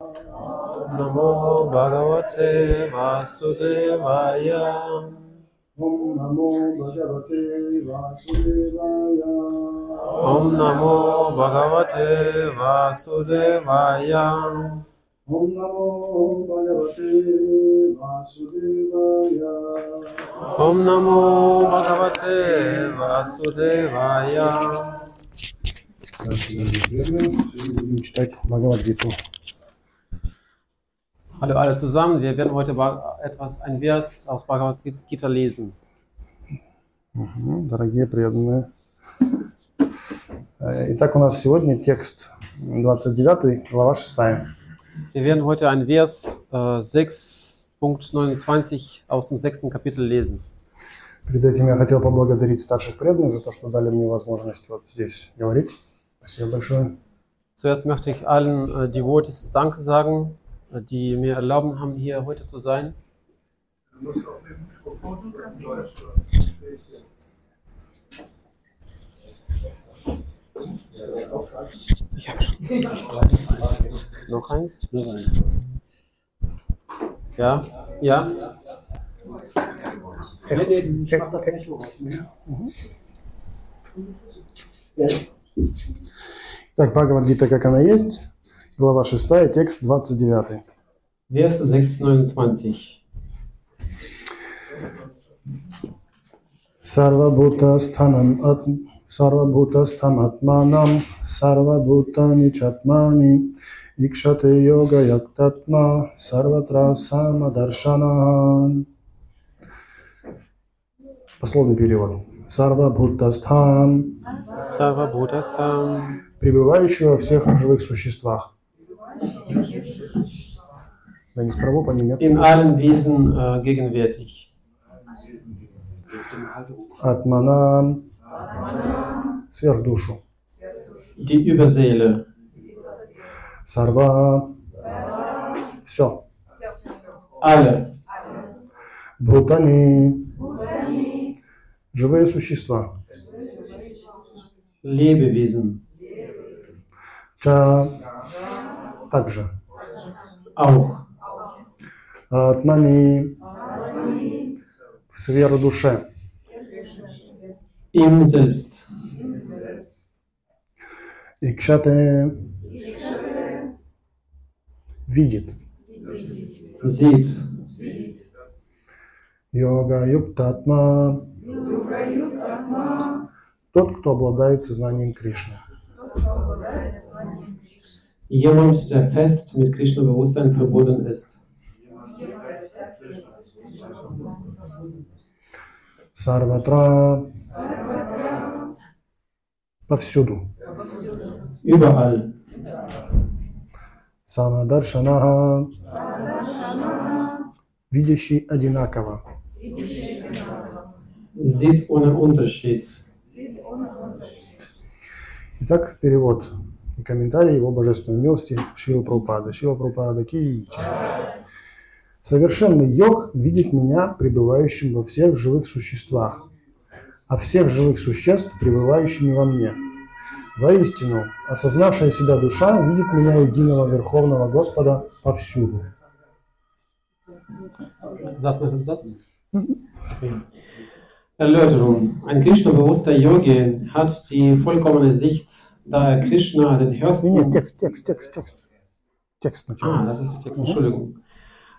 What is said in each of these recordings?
Namo Bhagavate Vasudevaya. Om Namo Bhagavate Vasudevaya. Om Namo Bhagavate Vasudevaya. Om Namo Bhagavate Vasudevaya. Om Namo Bhagavate Vasudevaya. Будем читать Бхагавадгиту. Hallo alle zusammen, wir werden heute Ba- etwas, ein Vers aus Bhagavad Gita lesen. Мгм, Дорогие преданные. Э, Итак, у нас сегодня текст 29, глава 6. Wir werden heute ein Vers äh, 6.29 aus dem sechsten Kapitel lesen. Перед этим я хотел поблагодарить старших преданных за то, что дали мне возможность вот здесь говорить. Спасибо большое. Zuerst möchte ich allen äh, Devotees Danke sagen, äh, die mir erlauben haben, hier heute zu sein. Ich habe schon. Noch eins? Noch eins. Ja, ja. Эх, эх, эх. Так, Бхагавадгита, как она есть, глава 6, текст 29. Verse 629. Sarvabhutasthanam at Sarvabhutastham atmanam Sarvabhutani chatmani Ikshate yoga yaktatma Sarvatra самадаршанахан Пословный перевод. Сарвабхутастхам, Sarva Bhutasam, пребывающий во всех живых существах. Не справа по-немецки. in allen Wesen äh, gegenwärtig. Атманам, сверхдушу. Die Überseele, Сарва, все. alle, Брутани, живые существа. Lebewesen, Ча, также. auch. Атмани, в сферу душе. Im Selbst. Икшате, видит. Sieht. Йога, юктатма, тот, кто обладает сознанием Кришны. Jemand, der fest mit Krishna-Bewusstsein verbunden ist. Сарватра, повсюду. Überall. Самадаршанаха, видящий одинаково. Sieht ohne Unterschied. Итак, перевод и Комментарий его божественной милости Шила Прабхупады. Шила Прабхупада Ки. Совершенный йог видит меня пребывающим во всех живых существах, а всех живых существ пребывающими во мне. Воистину, осознавшая себя душа видит меня единого Верховного Господа повсюду. Nach dem Satz. Erläuterung. Ein Krishna-bewusster Yogi hat die vollkommene Sicht, da er Krishna, den Не, höchsten... не, текст, текст, текст, текст. Текст Ah, сначала. das ist der Text, Entschuldigung.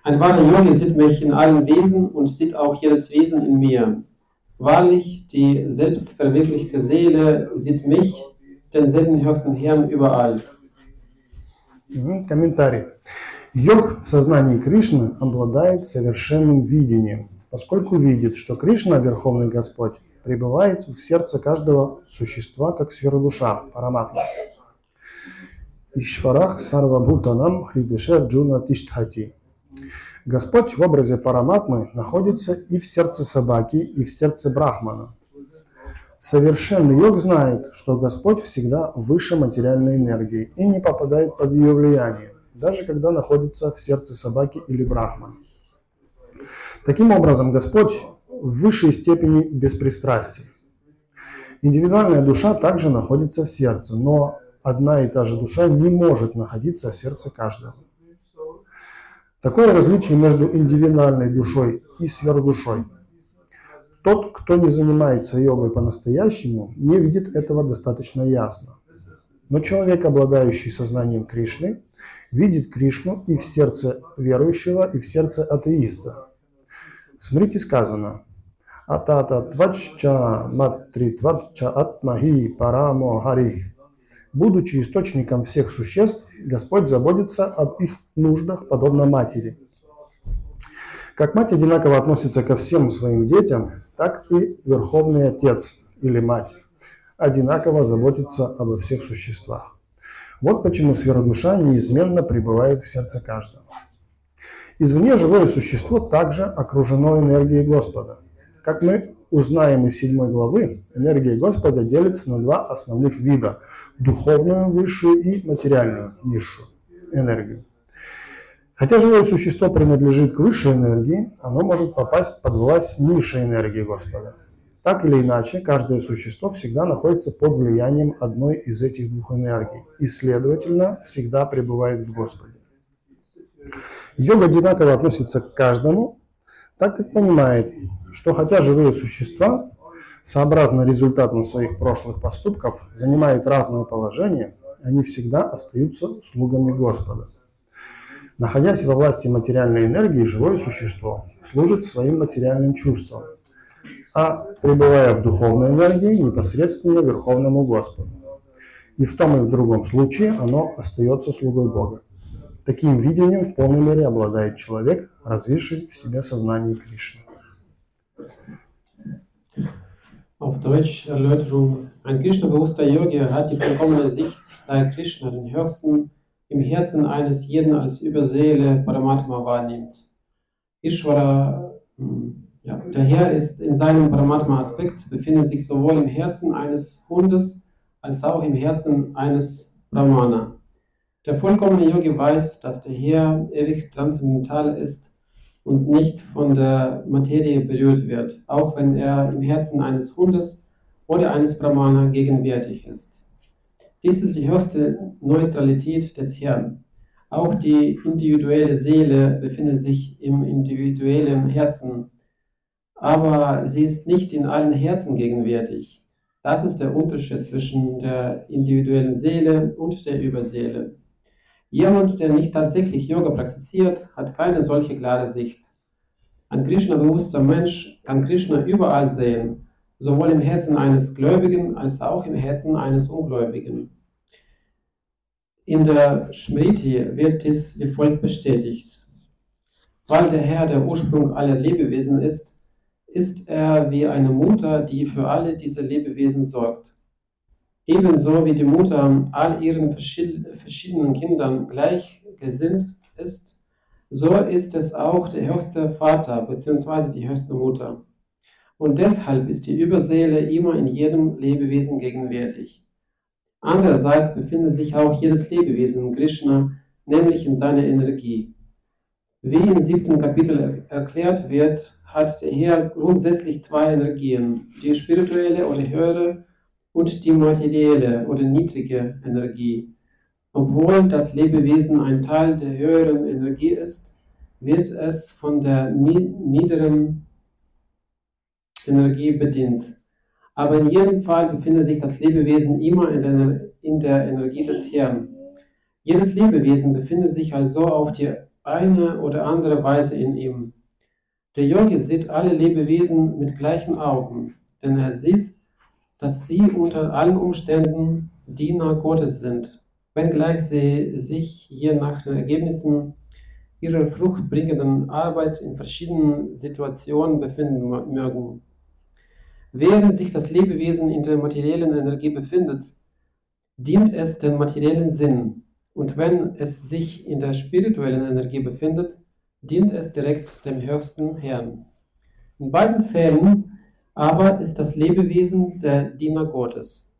Ein wahrer Yogi sieht mich in allen Wesen und sieht auch jedes Wesen in mir. Wahrlich, die selbstverwirklichte Seele sieht mich, denselben höchsten Herrn, überall. Мгм, Комментарий. Йог в сознании Кришны обладает совершенным видением, поскольку видит, что Кришна, Верховный Господь, пребывает в сердце каждого существа, как сфера душа, параматма. Ишварах сарвабхутанам хридеше джуна тиштхати. Господь в образе параматмы находится и в сердце собаки, и в сердце брахмана. Совершенный йог знает, что Господь всегда выше материальной энергии и не попадает под ее влияние, даже когда находится в сердце собаки или брахмана. Таким образом, Господь в высшей степени беспристрастен. Индивидуальная душа также находится в сердце, но одна и та же душа не может находиться в сердце каждого. Такое различие между индивидуальной душой и сверхдушой. Тот, кто не занимается йогой по-настоящему, не видит этого достаточно ясно. Но человек, обладающий сознанием Кришны, видит Кришну и в сердце верующего, и в сердце атеиста. В смрите сказано «Атата твачча матри твачча атмахи парамо хари». Будучи источником всех существ, Господь заботится об их нуждах, подобно матери. Как мать одинаково относится ко всем своим детям, так и Верховный Отец или Мать одинаково заботится обо всех существах. Вот почему сфера-душа неизменно пребывает в сердце каждого. Извне живое существо также окружено энергией Господа. Как мы узнаем из седьмой главы, энергия Господа делится на два основных вида – духовную, высшую и материальную, низшую энергию. Хотя живое существо принадлежит к высшей энергии, оно может попасть под власть низшей энергии Господа. Так или иначе, каждое существо всегда находится под влиянием одной из этих двух энергий и, следовательно, всегда пребывает в Господе. Йога одинаково относится к каждому, так как понимает, что хотя живые существа, сообразно результатам своих прошлых поступков, занимают разные положения, они всегда остаются слугами Господа. Находясь во власти материальной энергии, живое существо служит своим материальным чувствам – а пребывая в духовной энергии непосредственно Верховному Господу. И в том и в другом случае оно остается слугой Бога. Таким видением в полной мере обладает человек, развивший в себе сознание Кришны. Auf Deutsch Erläuterung. Ein Krishna-bewusster Yogi hat die vollkommene Sicht, da er Krishna, den Höchsten, im Herzen eines jeden als Überseele Paramatma wahrnimmt. Ishvara hm, Ja, der Herr ist in seinem Paramatma-Aspekt, befindet sich sowohl im Herzen eines Hundes als auch im Herzen eines Brahmana. Der vollkommene Yogi weiß, dass der Herr ewig transzendental ist und nicht von der Materie berührt wird, auch wenn er im Herzen eines Hundes oder eines Brahmana gegenwärtig ist. Dies ist die höchste Neutralität des Herrn. Auch die individuelle Seele befindet sich im individuellen Herzen aber sie ist nicht in allen Herzen gegenwärtig. Das ist der Unterschied zwischen der individuellen Seele und der Überseele. Jemand, der nicht tatsächlich Yoga praktiziert, hat keine solche klare Sicht. Ein Krishna-bewusster Mensch kann Krishna überall sehen, sowohl im Herzen eines Gläubigen als auch im Herzen eines Ungläubigen. In der Smriti wird dies wie folgt bestätigt. Weil der Herr der Ursprung aller Lebewesen ist, ist er wie eine Mutter, die für alle diese Lebewesen sorgt. Ebenso wie die Mutter all ihren verschiedenen Kindern gleichgesinnt ist, so ist es auch der höchste Vater bzw. die höchste Mutter. Und deshalb ist die Überseele immer in jedem Lebewesen gegenwärtig. Andererseits befindet sich auch jedes Lebewesen in Krishna, nämlich in seiner Energie. Wie im siebten Kapitel erklärt wird, hat der Herr grundsätzlich zwei Energien, die spirituelle oder höhere und die materielle oder niedrige Energie. Obwohl das Lebewesen ein Teil der höheren Energie ist, wird es von der niederen Energie bedient. Aber in jedem Fall befindet sich das Lebewesen immer in der, in der Energie des Herrn. Jedes Lebewesen befindet sich also auf die eine oder andere Weise in ihm. Der Yogi sieht alle Lebewesen mit gleichen Augen, denn er sieht, dass sie unter allen Umständen Diener Gottes sind, wenngleich sie sich je nach den Ergebnissen ihrer fruchtbringenden Arbeit in verschiedenen Situationen befinden mögen. Während sich das Lebewesen in der materiellen Energie befindet, dient es dem materiellen Sinn, und wenn es sich in der spirituellen Energie befindet, dient es direkt dem höchsten Herrn. In beiden Fällen aber ist das Lebewesen der Diener Gottes.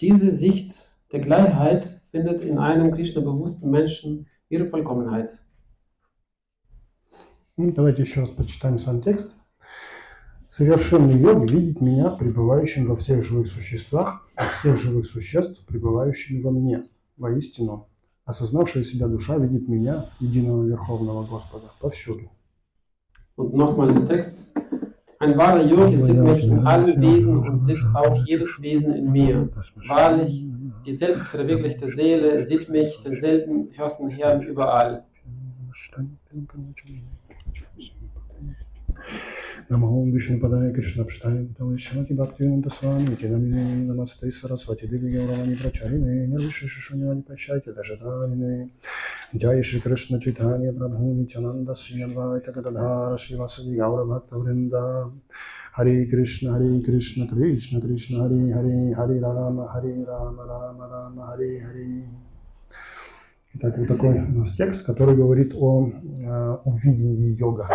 Diese Sicht der Gleichheit findet in einem Krishna-bewussten Menschen ihre Vollkommenheit. Давайте еще раз прочитаем сам текст. Совершенный йог видит меня, пребывающим во всех живых существах, и всех живых существ, пребывающими во мне. Воистину, Осознавшая себя душа видит меня, единого Верховного Господа, повсюду. Und nochmal der Text. Ein wahrer Yogi sieht mich in allen Wesen und sieht auch jedes Wesen in mir. Wahrlich, die selbstverwirklichte Seele sieht mich, denselben höchsten Herrn, überall. Намаум Вишну Падая Кришна Пштая Шамати Бхактивинанда Свами Тинамини Намасте Сарасвати Деви Гауравани Прачарины Нирвиши Шишунивани Пачайте Дажатарины Джай Шри Кришна Читания Прабху Нитянанда Шри Адвайта Гададхара Шри Васади Гаура Бхакта Вринда Хари Кришна Хари Кришна Кришна Кришна Хари Хари Хари Рама Хари Рама Рама Рама Хари Хари Итак, вот такой у нас текст, который говорит о, о видении йога.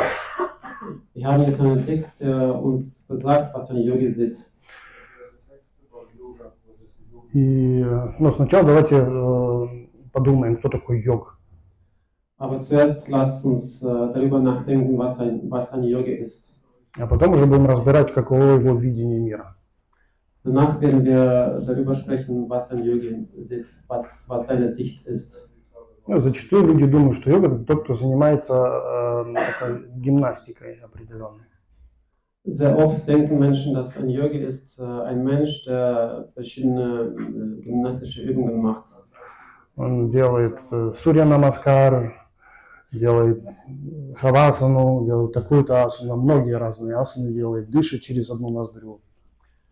Wir haben jetzt einen Text, der uns besagt, was ein Yogi sieht. И ну, сначала давайте э, подумаем, кто такой йог. Aber zuerst lasst uns äh, darüber nachdenken, was ein, was ein Yogi ist. А потом уже будем разбирать, каково его видение мира. Danach werden wir darüber sprechen, was ein Yogi sieht, was, was seine Sicht ist. Ну, зачастую люди думают, что йога это тот, кто занимается э, такой гимнастикой определенной. Sehr oft denken Menschen, dass ein Yogi ist äh, ein Mensch, der verschiedene äh, gymnastische Übungen macht. Он делает э, сурья намаскар, делает шавасану, делает такую-то асану, многие разные асаны делает, дышит через одну ноздрю.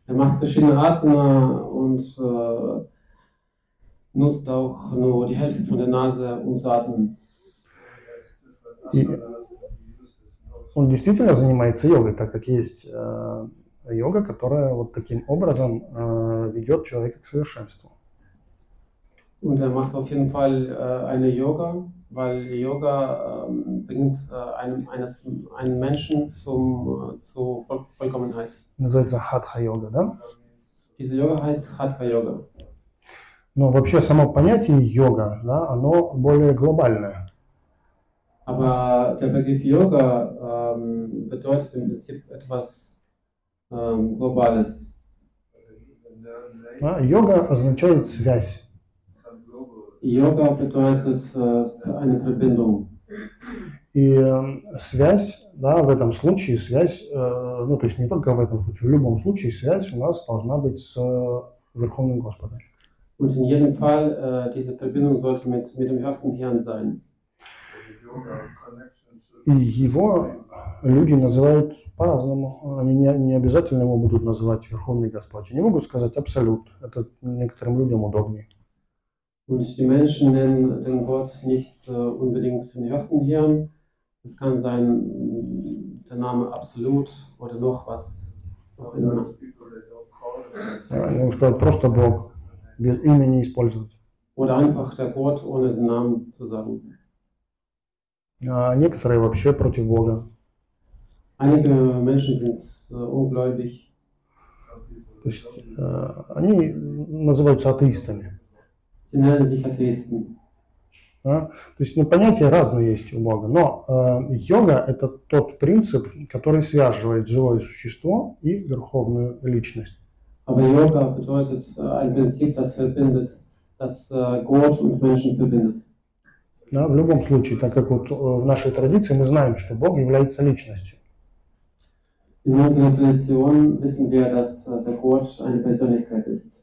Er macht verschiedene Asana und äh, nutzt auch nur die Hälfte von der Nase, um zu atmen. И он действительно занимается йогой, так как есть э, йога, которая вот таким образом э, ведет человека к совершенству. Und er macht auf jeden Fall äh, eine Yoga, weil Yoga ähm, bringt äh, einem, eines, einen Menschen zum, äh, zur Voll Vollkommenheit. Называется хатха-йога, да? Diese Yoga heißt Hatha Yoga. Но вообще само понятие йога, да, оно более глобальное. Aber der Begriff Yoga ähm, bedeutet im Prinzip etwas ähm, Globales. Да? Йога означает связь. Yoga bedeutet äh, eine Verbindung. И э, связь, да, в этом случае связь, э, ну то есть не только в этом случае, в любом случае связь у нас должна быть с э, Верховным Господом. Und in jedem Fall, äh, diese Verbindung sollte mit, mit dem höchsten Herrn sein. И его люди называют по-разному. Они не, не обязательно его будут называть Верховный Господь. Они могут сказать Абсолют. Это некоторым людям удобнее. Und die Menschen nennen den Gott nicht äh, unbedingt den höchsten Herrn. Es kann sein mh, der Name Absolut oder noch was. Auch immer. Они могут сказать просто Бог, Без имени использовать. Oder einfach der Gott ohne den Namen zu sagen. А некоторые вообще против Бога. Einige Menschen sind äh, ungläubig. То есть э, они называются атеистами. Sie nennen sich Atheisten. да. То есть ну, понятия разные есть у Бога. Но э, йога – это тот принцип, который связывает живое существо и верховную личность. Aber Yoga bedeutet äh, ein Prinzip, das verbindet, das äh, Gott und Menschen verbindet. Да, в любом случае, так как вот э, в нашей традиции мы знаем, что Бог является личностью. In unserer Tradition wissen wir, dass äh, der Gott eine Persönlichkeit ist.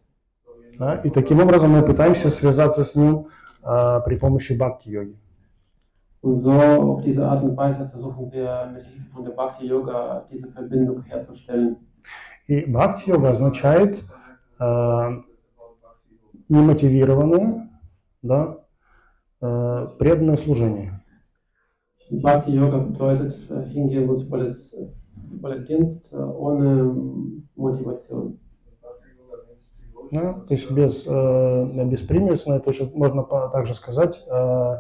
да, и таким образом мы пытаемся связаться с Ним э, при помощи бхакти-йоги. Und so auf diese Art und Weise versuchen wir mit Hilfe von der Bhakti Yoga diese Verbindung herzustellen. И бхакти-йога означает э, немотивированное, да, э, преданное служение. Bhakti Yoga bedeutet hingebungsvolles Dienst ohne Motivation. Да, то есть без, э, беспримесное, то есть можно по- также сказать, э,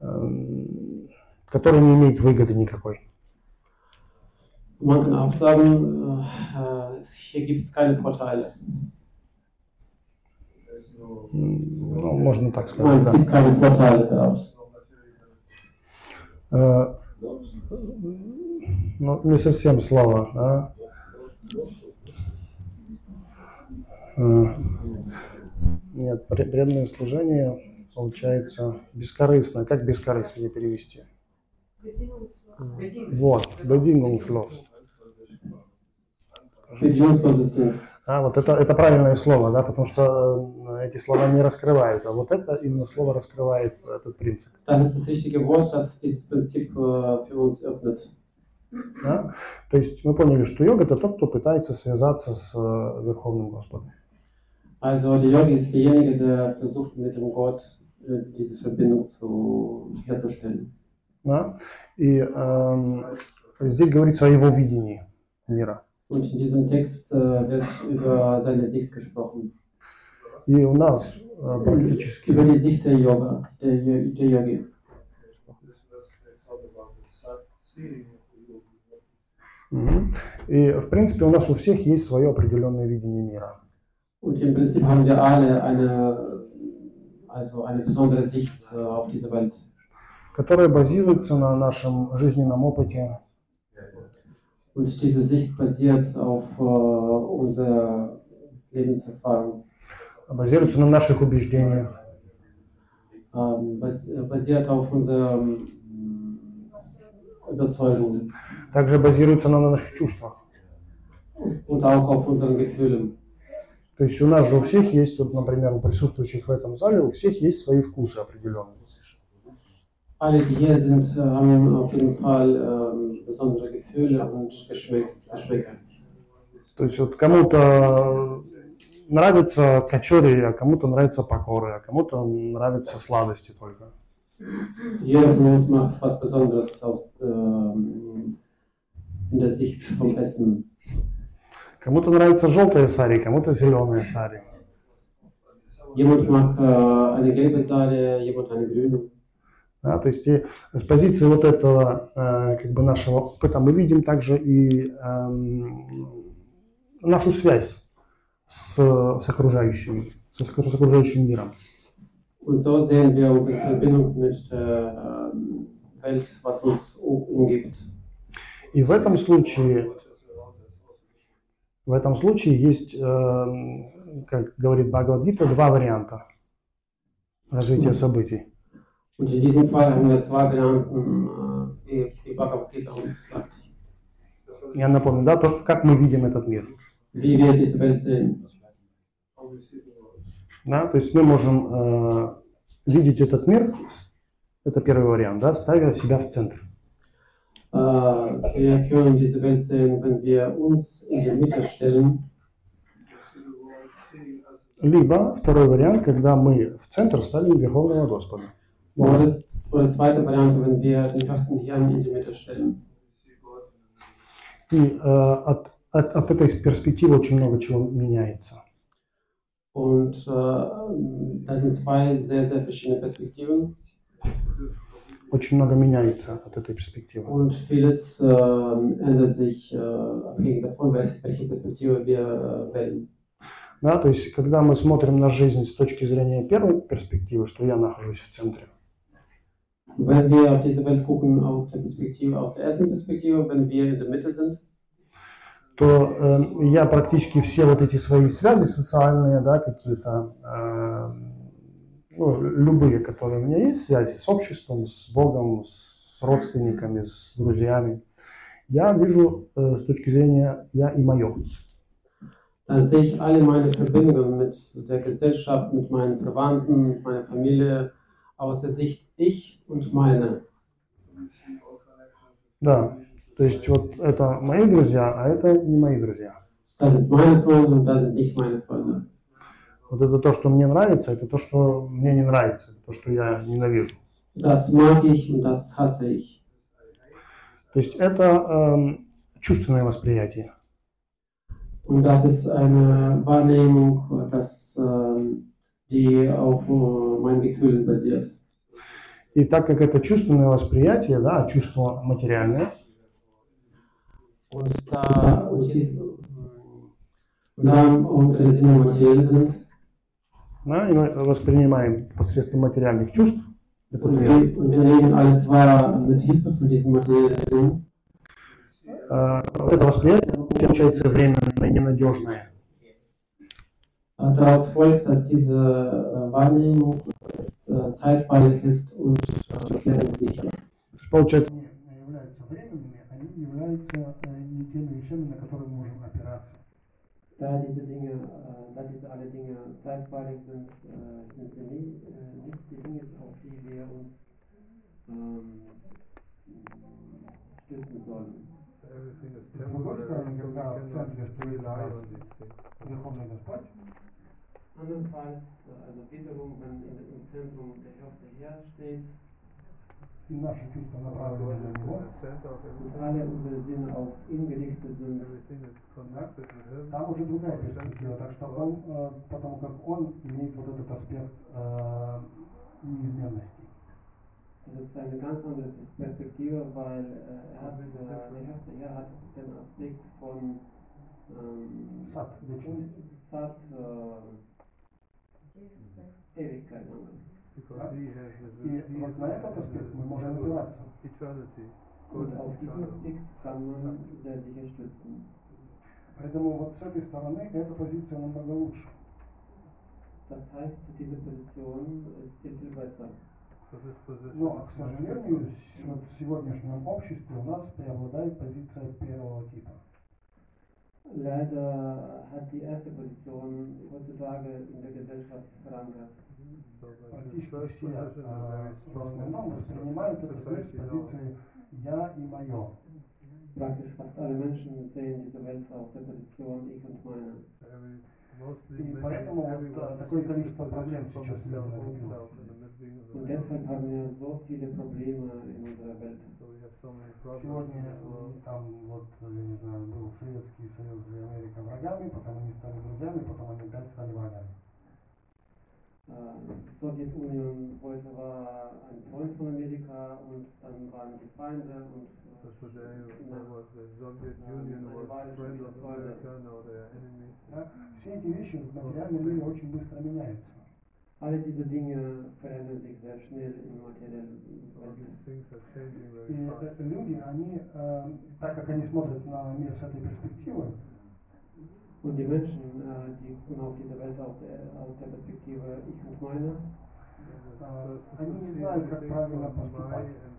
эм, который не имеет выгоды никакой. Man kann auch sagen, äh, äh, hier gibt es keine Vorteile. Ну, можно так Man сказать, да. zieht keine Vorteile daraus. Э, Ну, не совсем слова. Э, Нет, пре- преданное служение. получается бескорыстно. Как бескорыстно перевести? Вот, bedingungslos. А, вот это, это правильное слово, да, потому что э, эти слова не раскрывают, а вот это именно слово раскрывает этот принцип. Das ist das richtige Wort, das dieses Prinzip für uns öffnet. Да? То есть мы поняли, что йога это тот, кто пытается связаться с э, Верховным Господом. Also der Yogi ist derjenige, der versucht mit dem Gott diese Verbindung zu, herzustellen. Да? И эм, здесь говорится о его видении мира. Und in diesem Text äh, wird über seine Sicht gesprochen. И у нас э, практически Über die Sicht der Yoga, der, der Yogi. Мгм. И, в принципе, у нас у всех есть свое определенное видение мира. Und im Prinzip haben wir alle eine, also eine besondere Sicht äh, auf diese Welt, которое базируется на нашем жизненном опыте, Und diese Sicht basiert auf äh, unserer Lebenserfahrung, базируется на наших убеждениях, ähm, bas basiert auf unserer ähm, Überzeugung также базируется на наших чувствах. und auch auf unseren Gefühlen. То есть у нас же у всех есть, вот, например, у присутствующих в этом зале, у всех есть свои вкусы определенные. Alle, die hier sind, äh, haben auf jeden Fall ähm, besondere Gefühle und Geschmäck Geschmäcker. То есть вот кому-то нравится качори, а кому-то нравится покоры, а кому-то нравятся сладости только. Jeder von uns macht was Besonderes aus, ähm, in der Sicht vom Essen. Кому-то нравится желтая сари, кому-то зеленая сари. Jemand mag äh, eine gelbe Saale, jemand eine grüne. Да, то есть и с позиции вот этого э, как бы нашего опыта мы видим также и эм, нашу связь с, с окружающим, с, с окружающим миром. Und so sehen wir unsere Verbindung mit der ähm, Welt, was uns umgibt. И в этом случае, в этом случае есть, эм, как говорит Бхагавадгита, два варианта развития событий. Und in diesem Fall haben wir zwei Varianten, wie, wie Bhagavad uns sagt, Я напомню, да, то, что, как мы видим этот мир. wie wir diese Welt sehen. Да, то есть мы можем э, видеть этот мир, это первый вариант, да, ставя себя в центр. Äh, wir können diese Welt sehen, wenn wir uns in die Mitte stellen. Либо второй вариант, когда мы в центр ставим Верховного Господа. Oder, oder zweite Variante, wenn wir den höchsten Hirn in die Mitte stellen. И э, от, от, от этой перспективы очень много чего меняется. Und äh, das sind zwei sehr, sehr verschiedene Perspektiven. Очень много меняется от этой перспективы. Und vieles äh, ändert sich äh, abhängig davon, welche, welche Perspektive wir äh, wählen. Да, то есть, когда мы смотрим на жизнь с точки зрения первой перспективы, что я нахожусь в центре, Wenn wir auf diese Welt gucken aus der Perspektive, aus der ersten Perspektive, wenn wir in der Mitte sind, то э, я практически все вот эти свои связи социальные, да, какие-то, э, ну, любые, которые у меня есть, связи с обществом, с Богом, с родственниками, с друзьями, я вижу э, с точки зрения я и мое. dann sehe ich alle meine Verbindungen mit der Gesellschaft, mit meinen Verwandten, mit meiner Familie aus der Sicht ich und meine. Да, то есть вот это мои друзья, а это не мои друзья. Da sind meine Freunde und da sind nicht meine Freunde. Вот это то, что мне нравится, это то, что мне не нравится, это то, что я ненавижу. Das mag ich und das hasse ich. То есть это эм, чувственное восприятие. Und das ist eine Wahrnehmung, das, ähm, die auf meinen Gefühlen basiert. И так как это чувственное восприятие, да, чувство материальное, Und da, und diese, und da unsere Sinne materiell sind да, и мы воспринимаем посредством материальных чувств und wir, und wir nehmen alles wahr mit Hilfe von diesen materiellen Sinnen, вот это восприятие получается временное, ненадежное. Äh, Daraus folgt, dass diese äh, Wahrnehmung ist, äh, zeitweilig ist und äh, sehr sicher. Получается, они являются временными, они являются э, не теми вещами, на которые мы можем опираться. Da diese Dinge, äh, da diese alle Dinge zeitweilig sind, äh, sind sie nie, äh, nicht die Dinge, auf die wir uns ähm, stützen sollen. Everything is С другой temporary, стороны, so we когда в cannot центре стоит rely on Творец, these things. Верховный Господь, Andernfalls, äh, also wiederum, wenn in, im Zentrum der höchste Herr steht и наши чувства Our направлены God на is in Него, the center of und everything. alle unsere Sinne auf ihn gerichtet sind, Everything is connected with Him. там уже другая перспектива. Так что он, э, потому как он имеет вот этот аспект э, неизменности. das ist eine ganz andere Perspektive, weil äh, er hat, äh, der höchste Herr hat den Aspekt von ähm, Сад вечности. Sat, äh, И He вот на этот аспект мы можем опираться. Поэтому вот с этой стороны эта позиция намного лучше. Das heißt, diese Position ist viel, viel besser. Но, к сожалению, в сегодняшнем обществе у нас преобладает позиция первого типа. Leider hat die erste Position heutzutage in der Gesellschaft verankert. So the- the Практически first все position is э, very в strong in основном воспринимают это с society now. позиции «я» и «моё». Praktisch fast alle Menschen sehen diese Welt aus der Position Ich und Meine. Every, mostly И many, поэтому вот, everyone э, такое sees the количество проблем position from сейчас the в мире self, own развилось. self, and the being of the Und man. deshalb haben wir so viele Probleme in unserer Welt. Сегодня э, там вот, э, я не знаю, был Советский Союз и Америка врагами, потом они стали друзьями, потом они опять стали врагами. Äh, Sowjetunion heute war ein Freund von Amerika und dann waren die Feinde und So äh, today na, there was the Soviet Um, Union eine was Weile friend schon of wieder Freunde. America, now they are enemies. Да? Все эти вещи в материальном мире очень быстро меняются. alle diese Dinge verändern sich sehr schnell in materiellen All Welt. these things are changing И very э, fast. люди, они, э, так как они смотрят на мир с этой перспективы, Und die Menschen, äh, die gucken auf diese Welt aus der, aus der Perspektive Ich und Meine, The А, person они who не sees знают, как everything правильно from my поступать. and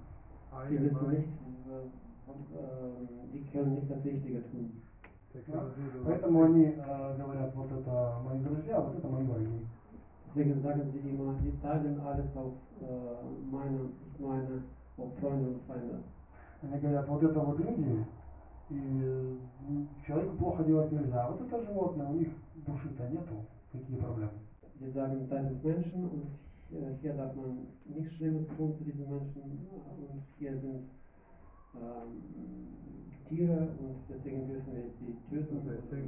I die and wissen mine, nicht, äh, äh, die können nicht das Richtige tun. they Да? cannot do the right Поэтому thing. они э, говорят, вот это мои друзья, вот это мои враги. Deswegen sagen sie immer, die teilen alles auf äh, meine und Ich Meine, auf Freunde und Feinde. Они говорят, вот это вот люди, и э, человеку плохо делать нельзя. А вот это животное, у них души-то нету, какие проблемы. Sie sagen, da sind Menschen und äh, hier darf man nichts Schlimmes tun zu diesen Menschen und hier sind ähm, Tiere und deswegen dürfen wir So töten.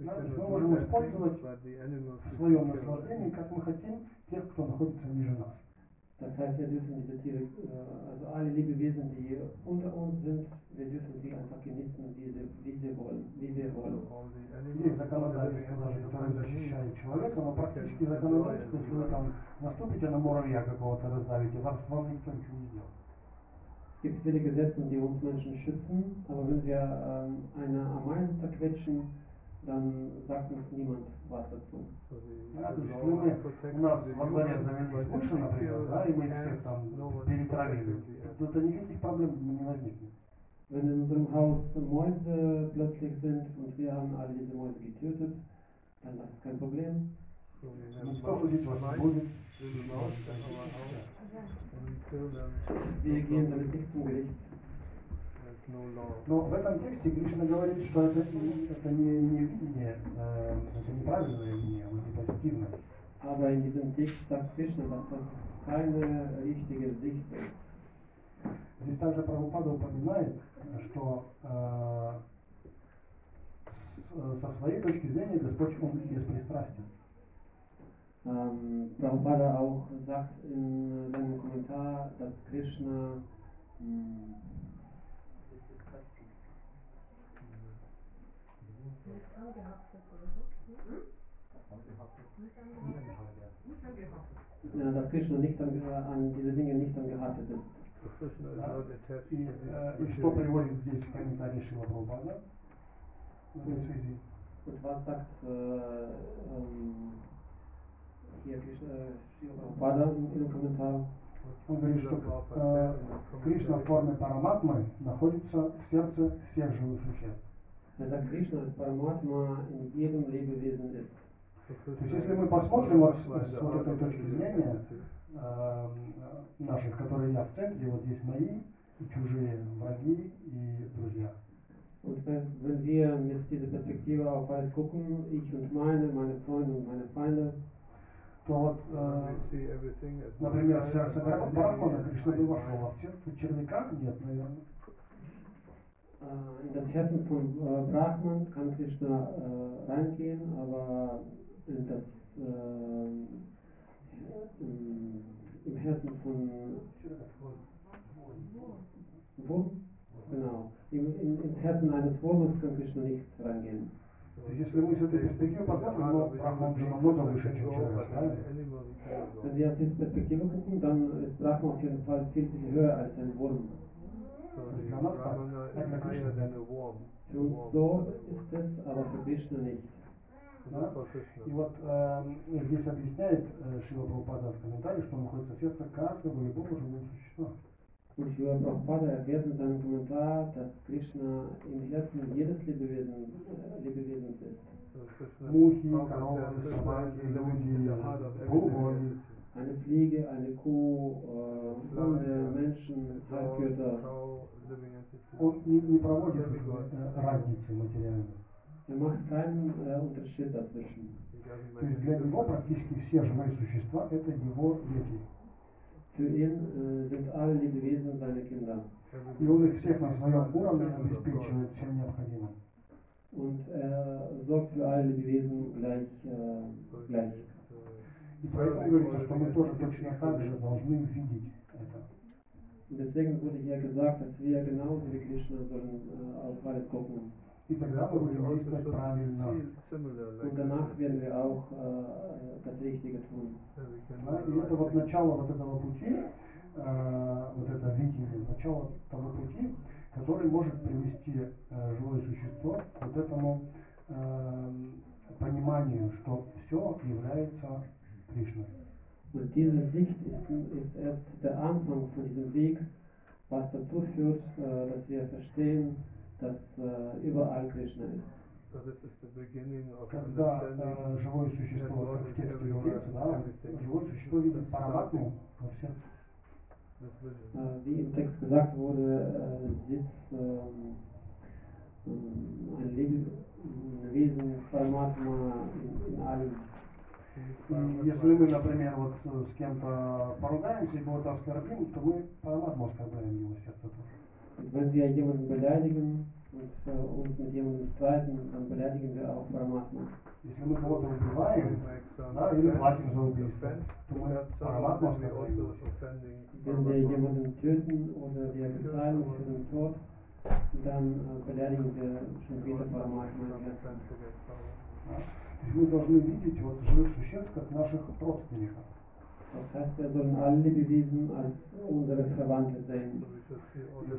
äh, мы можем использовать can. наслаждении, как мы хотим, тех, кто находится ниже нас. Das heißt, wir dürfen diese Tiere, äh, also alle Lebewesen, die unter uns sind, wir dürfen sie einfach genießen, wie sie, wie sie wollen, wie wir wollen. Living законодательство даже, которое защищает человека, но практически законодательство, если вы там наступите на муравья какого-то, раздавите, вас, вам никто ничего не сделает. Es gibt viele Gesetze, die uns Menschen schützen, aber wenn wir ähm, eine Ameise zerquetschen, dann sagt uns niemand was dazu. So the, Да, то the есть law если мы, protects у нас the во дворе humans, завелись but if мыши, we например, kill да, и мы их ants, всех там no one перетравили, protected the ants. то, то никаких проблем не возникнет. Wenn in unserem Haus Mäuse plötzlich sind und wir haben alle diese Mäuse getötet, dann ist das kein Problem. Вас будет. Но в этом тексте Кришна говорит, что это, это не, не видение, э, это неправильное видение, оно не позитивное. Aber in diesem Text sagt Krishna, dass das keine richtige Sicht ist. Здесь также Прабхупада упоминает, что э, с- со своей точки зрения Господь, Он беспристрастен. Ähm, Prabhupada auch sagt in seinem Kommentar, dass Krishna mh, ja, dass Krishna nicht an, äh, an diese Dinge nicht angehaftet ist. So Krishna is Да? not attached И, to э, these и что material приводит здесь в комментарии Шила Прабхупада в этой связи? Und was sagt äh, ähm, in, in dem Kommentar? Он говорит, что э, Кришна в форме параматмы находится в сердце всех живых существ. Er Krishna als Paramatma in jedem Lebewesen ist. То есть, если мы посмотрим вот с, с вот этой точки зрения, э, наших, которые я в центре, вот есть мои и чужие враги и друзья. Und wenn wir mit dieser Perspektive auf alles gucken, ich und meine, meine Freunde und meine Feinde, То вот, э, например, в сердце Бра- Брахмана Кришна бы вошел, а в сердце червяка нет, наверное. äh, in das Herzen von äh, Brahman kann Krishna äh, reingehen, aber in das, äh, im, im Herzen von Wurm, genau, im, in, ins Herzen eines Wurmes kann Krishna nicht reingehen. Если мы с этой перспективы посмотрим, ну, Брахман же намного выше, чем червяк, правильно? Wenn wir aus dieser Perspektive gucken, dann ist Brahma auf jeden Fall viel, viel höher als ein Wurm. Für uns so ist es, aber für Krishna nicht. Да? И вот э, здесь объясняет э, Шила Прабхупада в комментарии, что он находится в сердце каждого любого живого существа. Und Srila Prabhupada erklärt in seinem Kommentar, dass Krishna im Herzen jedes Lebewesen, äh, Lebewesens ist. Мухи, коровы, собаки, люди, полубоги. Eine Fliege, eine Kuh, äh, Hunde, Menschen, Halbgötter. Он не, не проводит э, разницы материальной. Er macht keinen äh, Unterschied dazwischen. То есть для него практически все живые существа это его дети. Für ihn äh, sind alle Lebewesen seine Kinder. И он их всех на своем уровне обеспечивает всем необходимым. Und er sorgt für alle Lebewesen gleich. Äh, gleich. И поэтому говорится, что мы тоже точно так же должны видеть это. Und deswegen wurde hier gesagt, dass wir genauso wie Krishna sollen äh, auf alles gucken. И тогда мы будем действовать правильно. Und danach werden wir auch äh, das Richtige tun. Да, и это вот начало вот этого пути, э, вот это видение, начало того пути, который может привести э, живое существо к вот этому э, пониманию, что все является Кришной. Und diese Sicht ist, ist erst der Anfang von diesem Weg, was dazu führt, äh, dass wir verstehen, dass äh, überall Krishna ist. Когда э, живое существо, вот как в тексте говорится, да, живое существо видит параматму во всех Äh, wie im Text gesagt wurde, äh, sitzt ähm, ein Leben, ein Wesen, Paramatma in, in allem. И если мы, например, вот с кем-то поругаемся и кого-то оскорбим, то мы параматму оскорбляем его сердце тоже. Wenn wir jemanden beleidigen und äh, uns mit jemandem streiten, dann beleidigen wir auch Paramatma. Если мы кого-то убиваем, да, или платим за убийство, то мы параматму оскорбляем. Wenn wir jemanden töten oder wir bezahlen für den Tod, dann äh, beleidigen wir schon wieder Paramatma. Да. То есть мы должны видеть вот живых существ как наших родственников. Das heißt, wir sollen alle Lebewesen als unsere Verwandte sehen.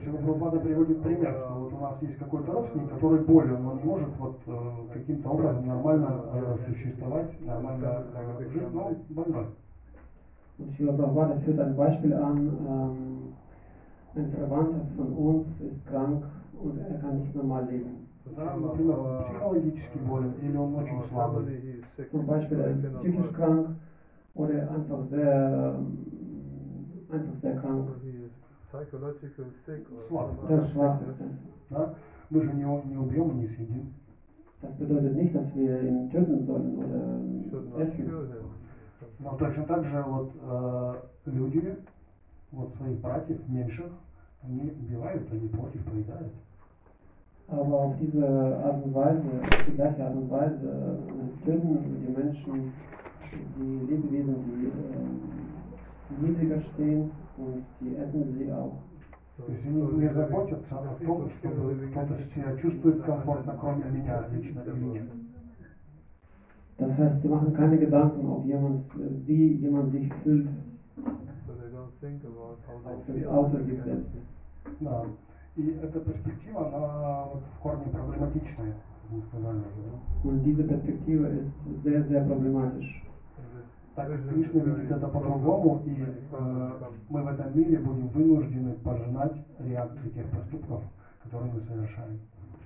Шила Прабхупада приводит пример, что вот у нас есть какой-то родственник, который болен, он не может вот э, каким-то образом нормально э, существовать, нормально э, жить, но больной. Und Srila Prabhupada führt ein Beispiel an, ähm, ein Verwandter von uns ist krank und er kann nicht normal leben. Да, например, психологически болен или он очень слабый. Zum Beispiel er ist psychisch krank oder einfach sehr, ähm, einfach sehr krank oder schwach ist. er. Да? Мы же не, у- не убьем и не съедим. Das bedeutet nicht, dass wir ihn töten sollen oder ähm, essen. Но точно так же вот э, люди, вот своих братьев меньших, они убивают, они против поедают. Aber auf diese Art und Weise, auf die gleiche Art und Weise, äh, töten die Menschen die Lebewesen, die äh, niedriger stehen und die essen sie auch. То есть они не заботятся о том, чтобы кто-то себя чувствует комфортно, кроме меня лично или нет. Das heißt, die machen keine Gedanken, ob jemand, äh, wie jemand sich fühlt, außer, außer sich selbst. Да. И эта перспектива, она вот в корне проблематичная. как мы сказали уже. да. Und diese Perspektive ist sehr, sehr problematisch. Так как Кришна видит это по-другому, и э, мы в этом мире будем вынуждены пожинать реакции тех поступков, которые мы совершаем.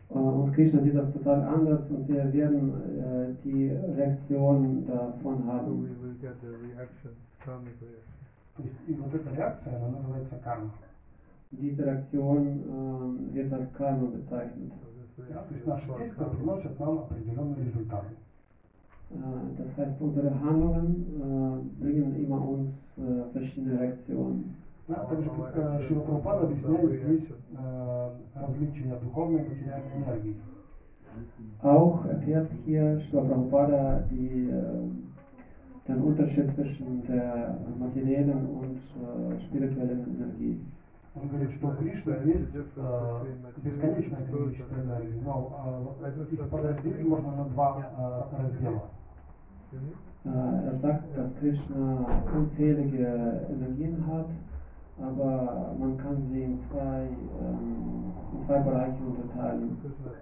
Und Krishna sieht das total anders und wir werden äh, die Reaktion davon So we haben. и вот эта реакция, она называется карма. Diese Reaktion äh, wird als Karma bezeichnet. Да, то есть наши действия приносят нам определенные результаты. Äh, Das heißt, unsere Handlungen äh, bringen immer uns äh, verschiedene Reaktionen. Да, так же, как э, Шрила Прабхупада объясняет здесь э, различия духовной и материальной энергии. Auch erklärt hier Srila Prabhupada die, äh, den Unterschied zwischen der materiellen und äh, spirituellen Energie. Он говорит, что у Кришны есть э, бесконечное количество энергии, но э, их подразделить можно на два э, раздела. Äh, Er sagt, dass Krishna unzählige Energien hat, aber man kann sie in zwei, ähm, in zwei Bereiche unterteilen.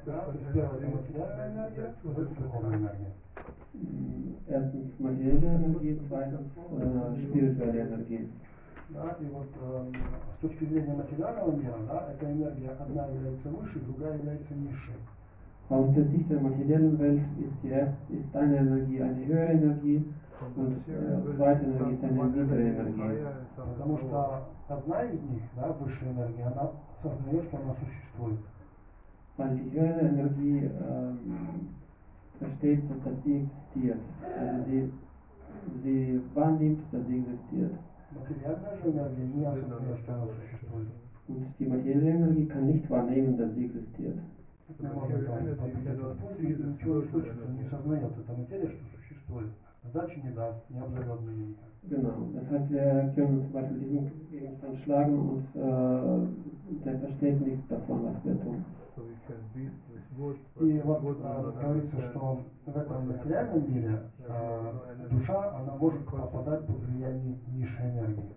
Да, то есть первое это материальная энергия, второе это духовная энергия. Mm, Erstens materielle Energie, zweitens äh, spirituelle Energie. Да, и вот э, с точки зрения материального мира, да, эта энергия одна является выше, другая является низшей. Aus der Sicht der materiellen Welt ist, die erst, ist eine Energie eine höhere Energie und äh, zweite Energie ist eine niedere Energie. Потому что одна из них, да, высшая энергия, она сознает, что она существует. Weil die höhere Energie ähm, versteht, dass sie existiert. Also sie, sie wahrnimmt, dass sie existiert. Материальная же энергия не осознает, что она существует. Und die materielle Energie kann nicht wahrnehmen, dass sie existiert. Ничего случится, не сознает эта материя, что существует. Сдачи не даст, не обзовет никак. Genau. Das heißt, wir können zum Beispiel diesen Gegenstand schlagen und äh, der versteht nichts davon, was wir tun. И вот а, not говорится, что в этом материальном мире а, душа, она может попадать под влияние низшей энергии.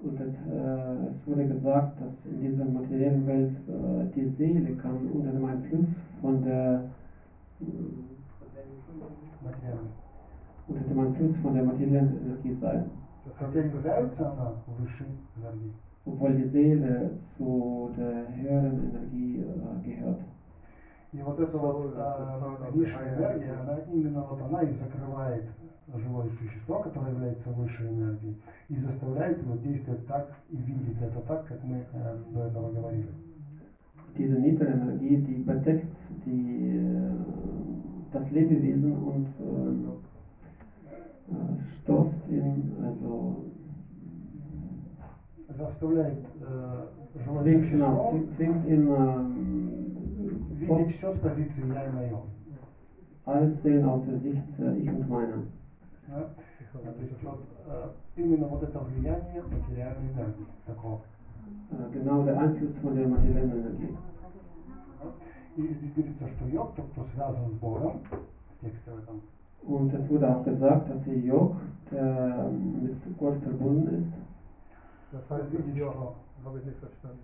Und es, äh, es wurde gesagt, dass in dieser materiellen Welt äh, die Seele kann unter dem Einfluss von der äh, материальной. unter dem Einfluss von der materiellen Energie sein, Хотя является она высшей энергией. obwohl die Seele zu der höheren Energie äh, gehört. И вот эта вот а, низшая энергия, она именно вот она и закрывает живое существо, которое является высшей энергией, и заставляет его действовать так и видеть это так, как мы э, до этого говорили. Diese niedere Energie, die bedeckt die, äh, das Lebewesen und äh, äh, stoßt ihn, also Заставляет э, живое существо zwingt- ihn видеть все с позиции я и мое. alles sehen aus der Sicht äh, ich und meine. Да? А, То есть вот, э, именно вот это влияние материальной энергии такого. Äh, genau der Einfluss von der materiellen Energie. Да? И здесь говорится, что йог, тот, кто связан с Богом, в тексте в этом, Und es wurde auch gesagt, dass der Yog, der mit Gott verbunden ist, Das heißt, видит, das Ja, что habe ich nicht verstanden.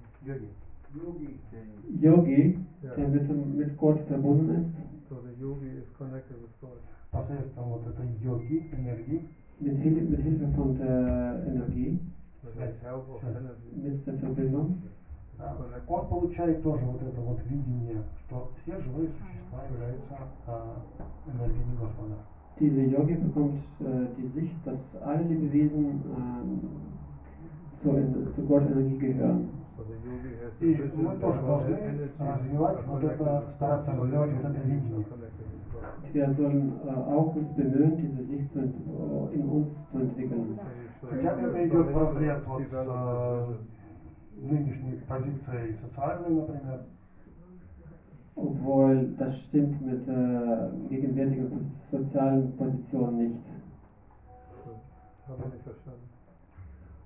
Yogi, Ja. der mit, dem- mit Gott verbunden ist, So the yogi is connected with God. посредством вот этой йоги, энергии, mit, Hil mit Hilfe von der Energie, With Связь. the help of Связь. energy. mit der Verbindung, да, он получает тоже вот это вот видение, что все живые существа являются а, энергиями Господа. Diese Yogi bekommt äh, die Sicht, dass alle Lebewesen ähm, zur, zu Gott Energie gehören. So the yogi has И the vision мы тоже that all должны energies развивать are вот connected это, with стараться God, all развивать вот это energies are видение. connected with God. Wir sollen äh, auch uns bemühen, diese Sicht zu, ent- äh, in uns zu entwickeln. So Хотя you это should идет try вразрез to вот с develop э, this vision. нынешней позицией социальной, например. Obwohl das stimmt mit der gegenwärtigen sozialen Position nicht. So, Habe ich nicht verstanden.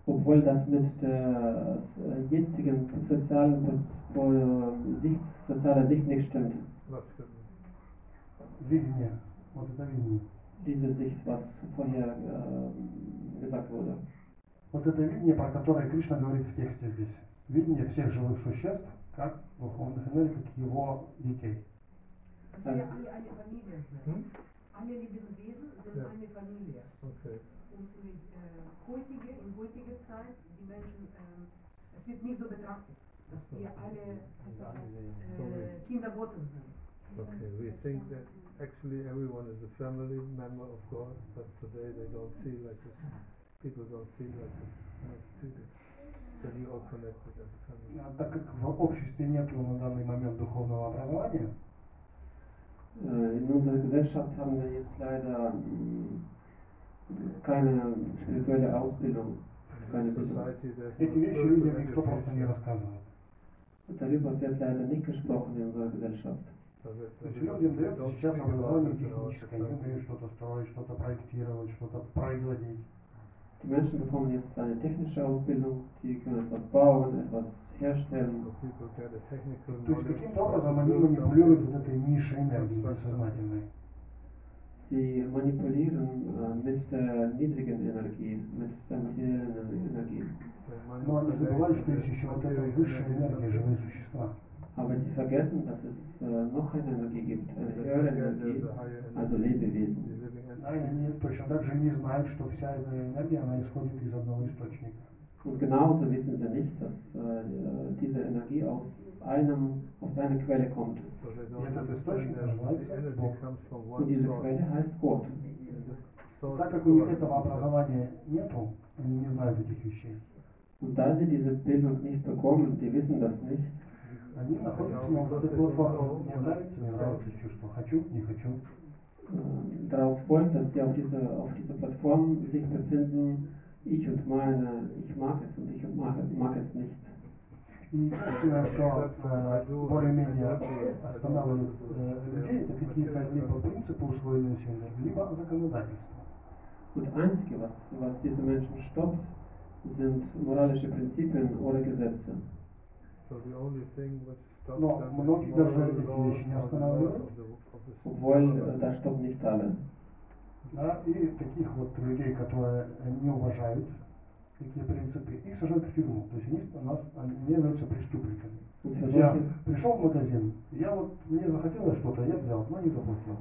Obwohl das mit der äh, jetzigen sozialen Pos- Po- Sicht, sozialer Sicht nicht stimmt. Was stimmt? Видение, вот это видение. Diese Sicht, was vorher äh, gesagt wurde. Вот это видение, про которое Кришна говорит в тексте здесь. Видение всех живых существ, как духовных энергий, как его детей. Dass wir alle eine Familie sind. Hm? Alle Lebewesen sind Ja. eine Familie. Okay. Und mit äh, heutige, in heutiger Zeit, die Menschen, ähm, es wird nicht so betrachtet, dass wir alle einfach, äh, Kinder Gottes sind. Okay. We think that actually everyone is a family member of God, but today they don't feel like this. People don't feel like this. Not see this. Then you all connected as a family. А Так как в обществе нет на данный момент духовного образования, Äh, In unserer Gesellschaft haben wir jetzt leider mm, keine spirituelle Ausbildung. In Keine this Bildung. society, there's эти no вещи spiritual людям никто просто не education. рассказывает. Darüber wird leider nicht gesprochen in unserer Gesellschaft. So that- То есть we don't- людям we дается don't сейчас speak about образование this in our техническое, они society. умеют что-то строить, что-то проектировать, что-то производить. Die Menschen bekommen jetzt eine technische Ausbildung, die können etwas bauen, etwas herstellen. So people get a technical То есть knowledge, каким-то образом они build манипулируют something. вот этой нишей энергии бессознательной. Sie manipulieren äh, mit der niedrigen Energie, mit der materiellen Energie. Но они забывают, что есть еще вот эта высшая энергия, живые существа. Aber sie vergessen, dass es äh, noch eine Energie gibt, eine höhere Energie, also Lebewesen. Они точно так же не знают, что вся эта энергия, она исходит из одного источника. Und genauso wissen sie nicht, dass äh, diese Energie aus einem, aus einer Quelle kommt. So they И don't этот understand источник that называется the energy Бог. comes from Und one diese source. Quelle heißt Gott. And this source Так is как у них God. этого образования нету, они не знают этих вещей. Und da sie diese Bildung nicht bekommen, die wissen das nicht, Они находятся на вот этой платформе. Мне нравится, не нравится чувство. Хочу, не хочу. äh, daraus folgt, dass sie auf dieser auf diese Plattform sich befinden, ich und meine, ich mag es und ich und mag, mag es nicht. И единственное, что э, более-менее останавливает э, людей, это какие-то либо принципы усвоенные сегодня, либо законодательство. Und einzige, was, was diese Menschen stoppt, sind moralische Prinzipien oder Gesetze. So the only thing which stops Но them многих is даже moral эти laws вещи не or the laws останавливают. of the, of the Obwohl, society. äh, das stoppt nicht alle. Да, и таких вот людей, которые не уважают такие принципы, их сажают в тюрьму. То есть они, у нас, они являются преступниками. То есть я пришел в магазин, я вот, мне захотелось что-то, я взял, но не заплатил.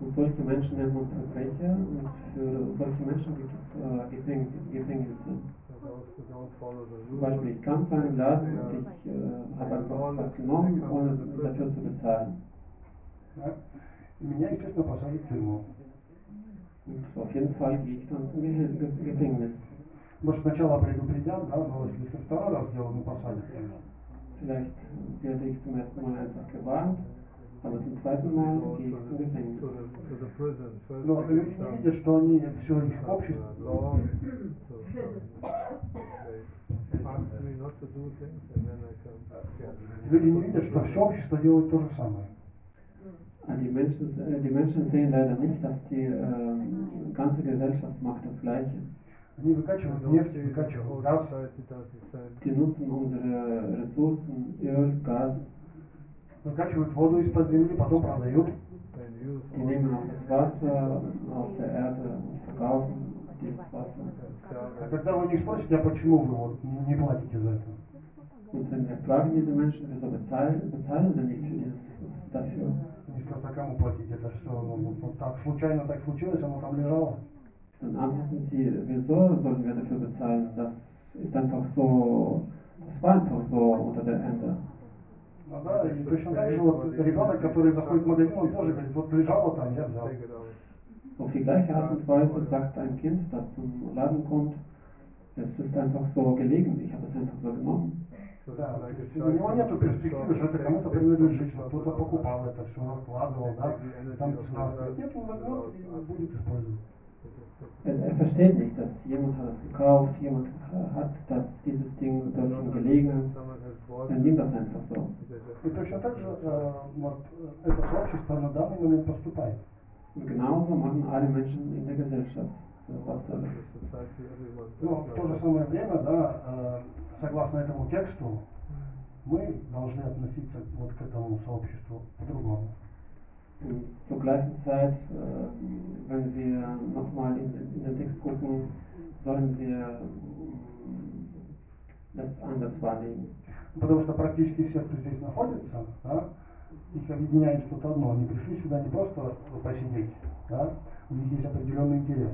und solche Menschen nennt man Verbrecher und für solche Menschen gibt es äh, Gefäng Gefängnisse. Zum. Beispiel, ich kam zu einem Laden und ich äh, habe einfach was genommen, ohne dafür zu bezahlen. Да? И меня, естественно, посадят в тюрьму. Und auf jeden Fall Ge Gefängnis. Может, сначала предупредят, да, но если второй раз дело, ну посадят. Vielleicht werde ich zum ersten Mal einfach gewarnt, aber zum zweiten Mal gehe ich zum Gefängnis. Но люди видят, что они все их uh, общество. Yeah. Люди не видят, что все общество делает то же самое. Ah, Die Menschen, äh, die Menschen sehen leider nicht, dass die ähm, ganze Gesellschaft macht das Gleiche. Они They выкачивают don't нефть, see that the выкачивают whole газ, society does the same. Die nutzen unsere Ressourcen, Öl, Gas, выкачивают воду из-под земли, потом продают. And use die all nehmen the auch das Wasser aus der Erde und verkaufen dieses Wasser. and sell А it. когда вы них спросите, а почему вы вот не, не платите за это? Und wenn wir fragen diese Menschen, wieso bezahlen, bezahlen sie nicht für dieses, dafür? Они скажут, а кому платить? Это все ну, вот, вот так случайно так случилось, оно там лежало. Dann antworten sie, wieso sollen wir dafür bezahlen? Das ist einfach so, das war einfach so unter der Erde. Ну да, и точно так же вот ребенок, который заходит в магазин, он тоже говорит, вот лежало там, я взял. Take it out. Auf die gleiche Art und Weise sagt ein Kind, das zum Laden kommt, es ist einfach so gelegen, ich habe es einfach so genommen. Да, то есть у него takes перспективы, что это кому-то принадлежит the кто-то покупал это все, откладывал, да, там цена стоит. Нет, он возьмет и будет использовать. Er, er versteht nicht, dass jemand hat es gekauft, jemand hat das, dieses Ding dorthin gelegen, er nimmt das einfach so. И точно так же э, вот, э, это сообщество на данный момент поступает. Und genauso machen alle Menschen in der Gesellschaft. Но в like то же самое время, да, э, согласно этому тексту, мы должны относиться вот к этому сообществу по-другому. Zur gleichen Zeit, äh, wenn wir nochmal in, den- in den Text gucken, sollen wir das anders wahrnehmen. Потому что практически все, кто здесь находится, да, их объединяет что-то одно. Они пришли сюда не просто посидеть, да? у них есть определенный интерес.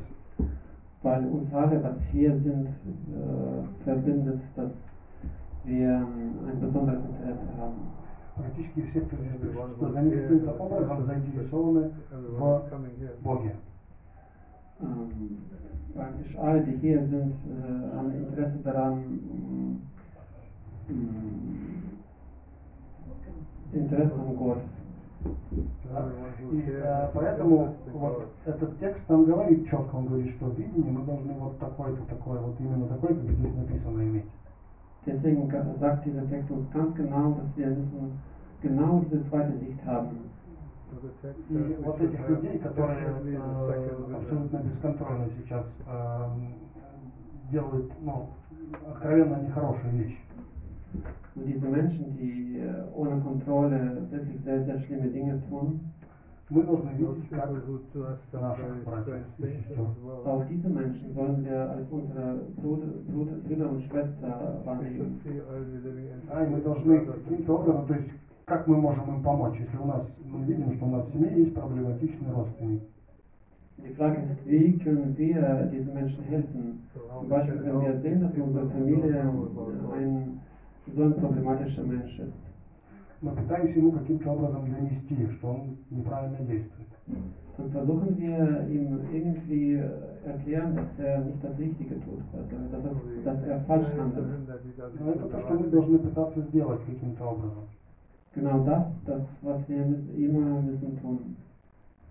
Weil uns alle, was hier sind, äh, verbindet, dass wir ähm, ein besonderes Interesse haben. Практически все, кто здесь Everyone присутствует, who's они here каким-то has образом got- заинтересованы Everyone в is coming here. Боге. Ähm, praktisch alle, die hier sind, äh, haben Interesse daran, mm, Interesse an Gott. Да? И э, поэтому вот этот текст нам говорит четко, он говорит, что видение мы должны вот такой-то, такой, вот именно такой, как здесь написано, иметь. Deswegen sagt dieser Text uns ganz genau, dass wir müssen genau diese zweite Sicht haben. И вот этих have людей, которые э, абсолютно бесконтрольно сейчас эм, делают, ну, откровенно нехорошие вещи. Und diese Menschen, die äh, ohne Kontrolle wirklich sehr, sehr schlimme Dinge tun, Мы должны Those видеть, как people who do us some наших very братьев strange и things сестер. as well. auch diese Menschen sollen wir als unsere Bruder, Bruder, Brüder und Schwester We should wahrnehmen. see only living in Да, и мы должны каким-то образом, то есть как мы можем им помочь, если у нас, мы видим, что у нас в семье есть проблематичный родственник. Die Frage ist, wie können wir diesen Menschen helfen? So how Zum we Beispiel, can wenn wir help sehen, dass in people unserer who Familie don't problematischer Mensch ist. Мы пытаемся ему каким-то образом донести, что он неправильно действует. Dann versuchen wir ihm irgendwie äh, erklären, dass er nicht das Richtige tut, also dass, we dass er falsch to handelt. Но это do то, что мы должны пытаться сделать каким-то образом. Genau das, das was wir immer müssen tun.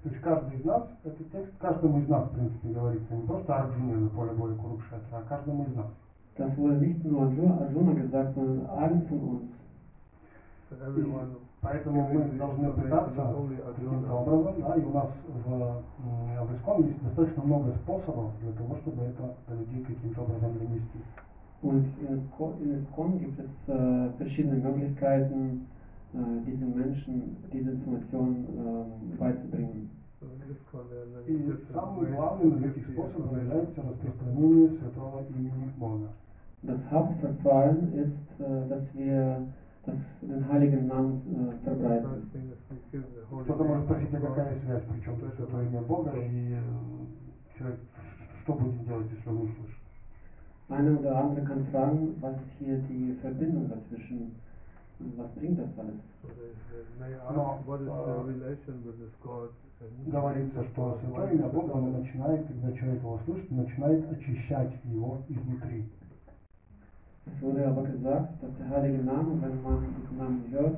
То есть каждый из нас, этот текст каждому из нас, в принципе, говорится, не просто Арджуне на поле боя Курукшетра, а каждому из нас. Das wurde nicht nur Arju- Arjuna gesagt, sondern allen von uns. Поэтому мы должны пытаться каким-то образом, да, и у нас в, в Искон есть достаточно много способов для того, чтобы это до людей каким-то образом донести. Und in Iskon gibt es äh, verschiedene Möglichkeiten, äh, diesen Menschen diese Information ähm, beizubringen. И самым главным из этих способов является распространение святого имени Бога. Das Hauptverfahren ist, äh, dass wir das, den heiligen Namen äh, verbreiten. Кто-то может спросить, а какая связь, причем тут святое имя Бога, и э, человек что будет делать, если он услышит? Einer oder andere kann fragen, was ist hier die Verbindung dazwischen? Was bringt das alles? So they, they may Но, ask, what is the э, relation with this God? And Говорится, что святое имя Бога, оно начинает, когда человек его слышит, начинает очищать его изнутри. Es wurde aber gesagt, dass der heilige Name, wenn man diesen Namen hört,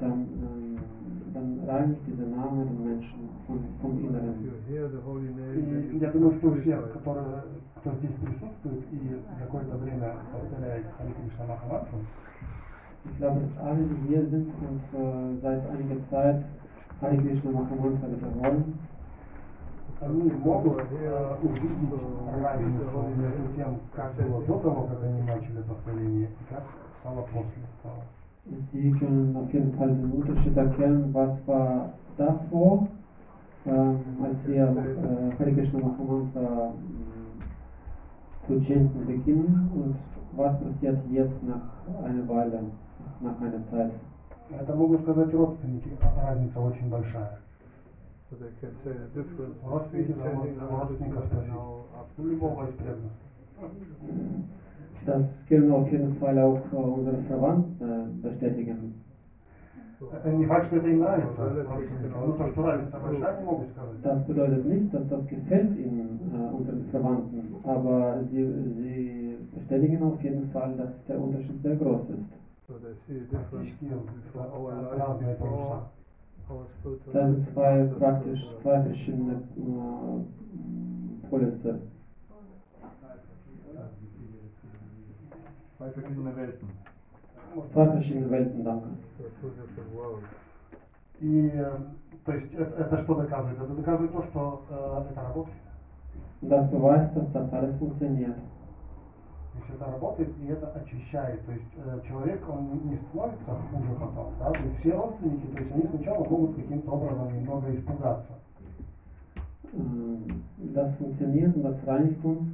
dann, ähm, dann reinigt dieser Name den Menschen von, vom if Inneren. you hear the holy name, then И you я думаю, что у всех, purify. которые, кто здесь присутствует и какое-то время повторяет Хари Кришна Махамантру, Ich glaube, dass alle, die hier sind und äh, seit einiger Zeit Hare Krishna Mahamantra wiederholen, они могут э, увидеть разницу между тем, как было до того, как они начали повторение, и как стало после того. Sie können auf jeden Fall den Unterschied erkennen, was war davor, ähm, als wir äh, Hare Krishna Mahamantra äh, zu chanten beginnen und was passiert jetzt nach einer Weile, nach einer Zeit. Это могут сказать родственники, а разница очень большая. Das können wir auf jeden Fall auch unsere Verwandten äh, bestätigen. Das bedeutet nicht, dass das gefällt ihnen, äh, unseren Verwandten, aber sie, sie bestätigen auf jeden Fall, dass der Unterschied sehr groß ist. So they see a difference sind zwei after praktisch spiritual zwei life. verschiedene äh, Polüsse, Zwei verschiedene Welten. zwei verschiedene Welten, danke. И, э, то есть, это, это что доказывает? Это доказывает то, что э, это работает. Das beweist, dass das alles funktioniert. Есть это работает и это очищает. То есть э, человек, он не- становится хуже потом. Да? То есть все родственники, то есть они сначала могут каким-то образом немного испугаться. Das funktioniert und das reinigt uns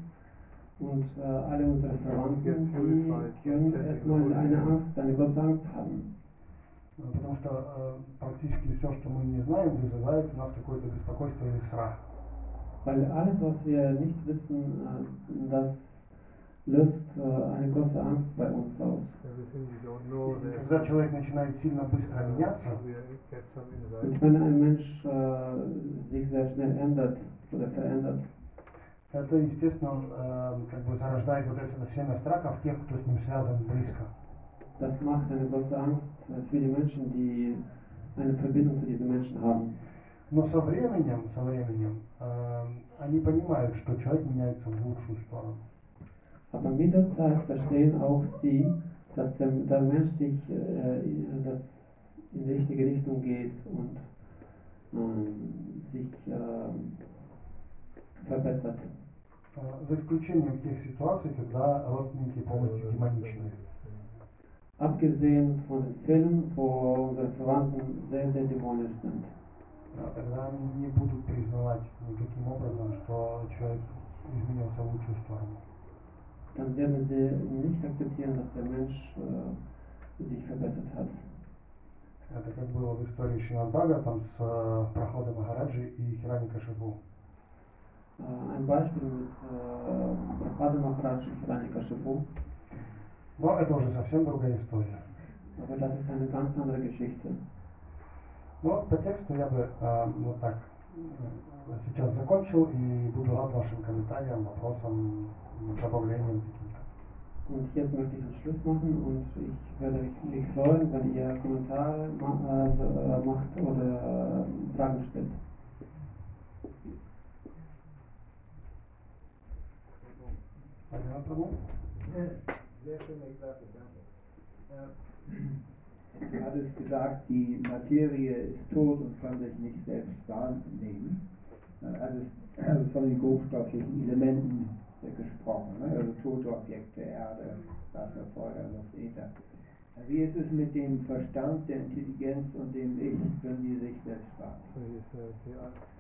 und äh, alle unsere Verwandten, die können erstmal eine Angst, eine große Angst haben. Потому что э, практически все, что мы не знаем, вызывает у нас какое-то беспокойство или страх. Weil alles, was wir nicht wissen, äh, das löst äh, eine große Angst bei uns aus. Когда человек начинает сильно быстро меняться, Und wenn ein Mensch äh, sich sehr schnell ändert oder verändert, это, естественно, он, э, как бы зарождает вот это семя страхов тех, кто с ним связан близко. das macht eine große Angst äh, für die Menschen, die eine Verbindung zu diesen Menschen haben. Но со временем, со временем, э, они понимают, что человек меняется в лучшую сторону. Aber mit der Zeit verstehen auch sie, dass der, der Mensch sich äh, in- das in die richtige Richtung geht und ähm, sich ähm, verbessert. Э, За исключением тех ситуаций, когда родственники полностью демоничные. Abgesehen von den Fällen, wo unsere Verwandten sehr, sehr dämonisch sind. Да, Тогда они не будут признавать никаким образом, что человек изменился в лучшую сторону. Dann werden sie nicht akzeptieren, dass der Mensch äh, sich verbessert hat. Это как было в истории Шинадбага там с э, прохода Махараджи и Хирани Кашипу. Äh, ein Beispiel mit äh, Prabhupada Maharaj und Rani Kashipu, Но это уже совсем другая история. aber das ist eine ganz andere Geschichte. Но по тексту я бы э, вот так э, сейчас закончил и буду рад вашим комментариям, вопросам, Kein Problem. Und jetzt möchte ich einen Schluss machen und ich würde mich freuen, wenn ihr Kommentare äh, macht oder äh, Fragen stellt. Eine Anfrage? Sehr. Du hattest gesagt, die Materie ist tot und kann sich nicht selbst wahrnehmen. Also von den grobstofflichen Elementen gesprochen, ne? also tote Objekte, Erde, Wasser, Feuer, Luft, Äther. Äh, Wie ist es mit dem Verstand, der Intelligenz und dem Ich? Können die sich selbst wahrnehmen? So he said, the,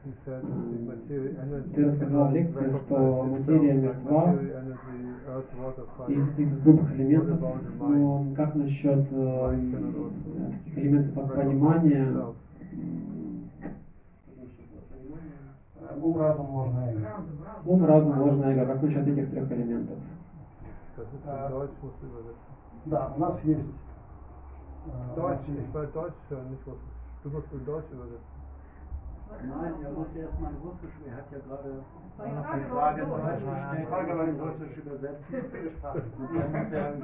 he said that the material energy Ты рассказал cannot лекцию, recognize что itself материя like мертва, material energy, earth, water, fire. из этих грубых элементов, но как насчет э, этих элементов от понимания? Э, Ум, разум, ложное эго. Ум, разум, ложное эго, как насчет этих трех элементов? Äh, Deutsch, übersetzen. Да, у нас есть... э, у нас Deutsch, есть- Deutsch hören, nicht was. Du musst in Deutsch übersetzen. Nein, er muss erst mal Russisch, er hat ja gerade die Frage, in Deutsch Deutsch? gestellt, er muss in Russisch übersetzen. Er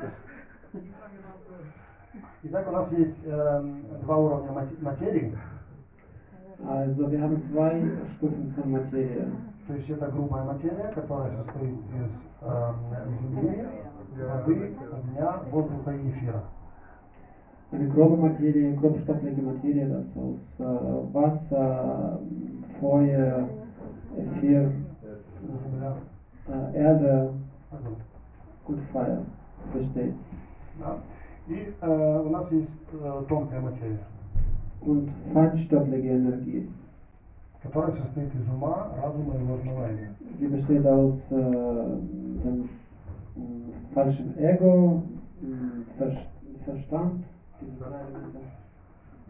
Итак, у нас есть эм, два уровня мате- материи. Also wir haben zwei Stufen von Materie. То есть это грубая материя, которая состоит из эм, земли, воды, огня, воздуха и эфира. Eine grobe Materie, grobstoffliche Materie, das aus äh, Wasser, Feuer, Äther, Земля, äh, Erde und Feuer besteht. Да. И э, у нас есть э, тонкая материя, Und feinstoffliche Energie. которая состоит из ума, разума и эго. Sie besteht aus äh, dem falschen Ego, Ver Verstand.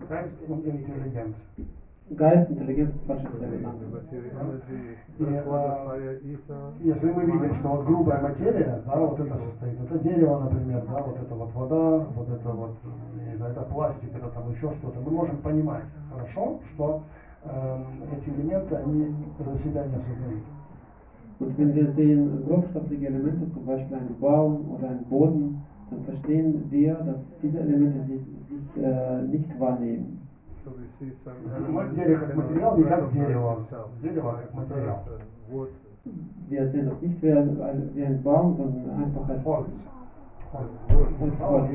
Geist und Intelligenz. Geist, Intelligenz und uh, ether. Если мы видим, что вот грубая материя, да, вот это состоит, это дерево, например, да, вот это вот вода, вот это вот, я не знаю, это пластик, это там еще что-то, мы можем понимать хорошо, что эм, эти элементы, они э, себя не осознают. Und wenn wir sehen grobstoffliche Elemente, zum Beispiel einen Baum oder einen Boden, dann verstehen wir, dass diese Elemente sich, sich äh, nicht wahrnehmen. Ну, elements дерево как материал, не как дерево. Дерево как материал. wood. Wir sehen das nicht wie ein, wie ein Baum, sondern einfach als Holz. Holz. Holz.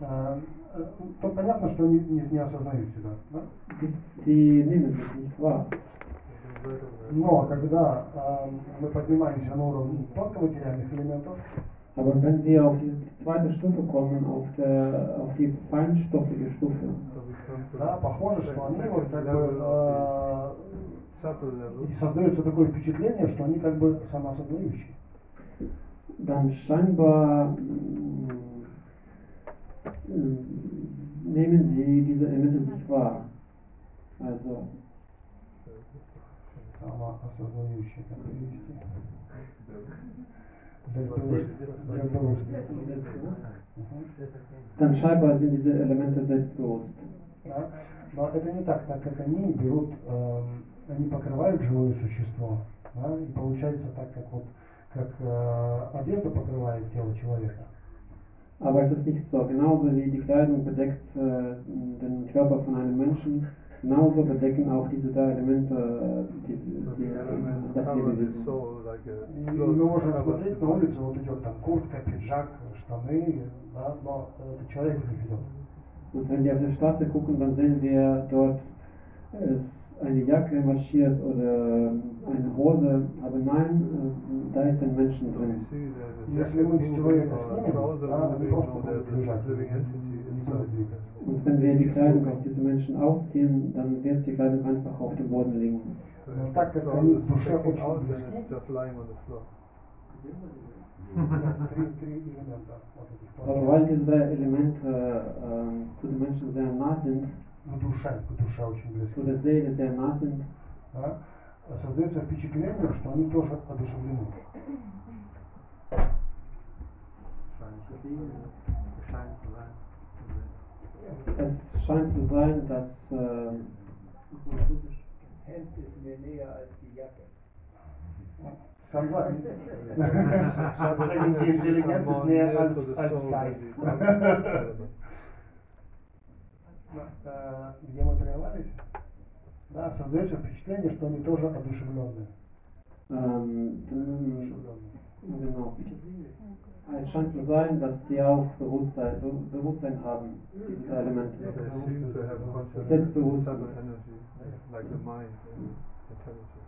Э, э, То понятно, что они не, не осознают себя. да? Die, nehmen sich nicht wahr. Но когда эм, мы поднимаемся на уровень тонкоматериальных элементов, Aber wenn wir auf die zweite Stufe kommen, auf, der, auf die feinstoffliche Stufe, So we come to да, the похоже, что second они вот как бы level of э, the subtle level. и создается такое впечатление, что они как бы самоосознающие. dann scheinbar mm, mm, nehmen sie diese Elemente sich wahr. Also, Самоосознающий, как перевести? Selbstbewusst. Dann scheinbar sind diese Elemente selbstbewusst. Да. Но это не так, так как они берут, эм, они покрывают живое существо, да, и получается так, как вот как э, одежда покрывает тело человека. Aber es ist nicht so. Genauso wie die Kleidung bedeckt äh, den Körper von einem Menschen, genauso bedecken auch diese drei Elemente äh, die, So die, the elements das cover the Lebewesen. soul like a И clothes мы можем cover смотреть the на улицу, вот идет там куртка, пиджак, штаны, да, но это человек в них идет. Und wenn wir auf der Straße gucken, dann sehen wir dort ist eine Jacke marschiert oder eine Hose, aber nein, äh, da ist ein Menschen So we drin. see there's a Если jacket мы moving человека or a снимем, trouser да, они moving, просто or будут there's лежать, a living entity не будут inside. двигаться. Und wenn wir die Kleidung auf diese Menschen ausziehen, dann wird die Kleidung einfach auf dem Boden liegen. So Ну, if так the как trouser они is в душе sticking очень out, then близки. it's just lying on the floor. Три, три элемента вот этих Aber weil diese drei Elemente äh, zu den Menschen sehr nah sind, к душе, к душе очень близки. zu der Seele sehr nah sind, да, создается впечатление, что они тоже одушевлены. Es scheint zu sein, dass äh, Hemd ist mir näher als die Jacke. Согласен. Something Интеллигенция more näher near als, als Geist. Э, Где мы прервались? Да, создается впечатление, что они тоже одушевленные. ähm, Одушевленные. genau, es scheint zu sein, dass die auch Bewusstsein, Be Bewusstsein haben, diese drei Elemente. They seem to have consciousness, Selbstbewusstsein. subtle energy, like the mind and intelligence.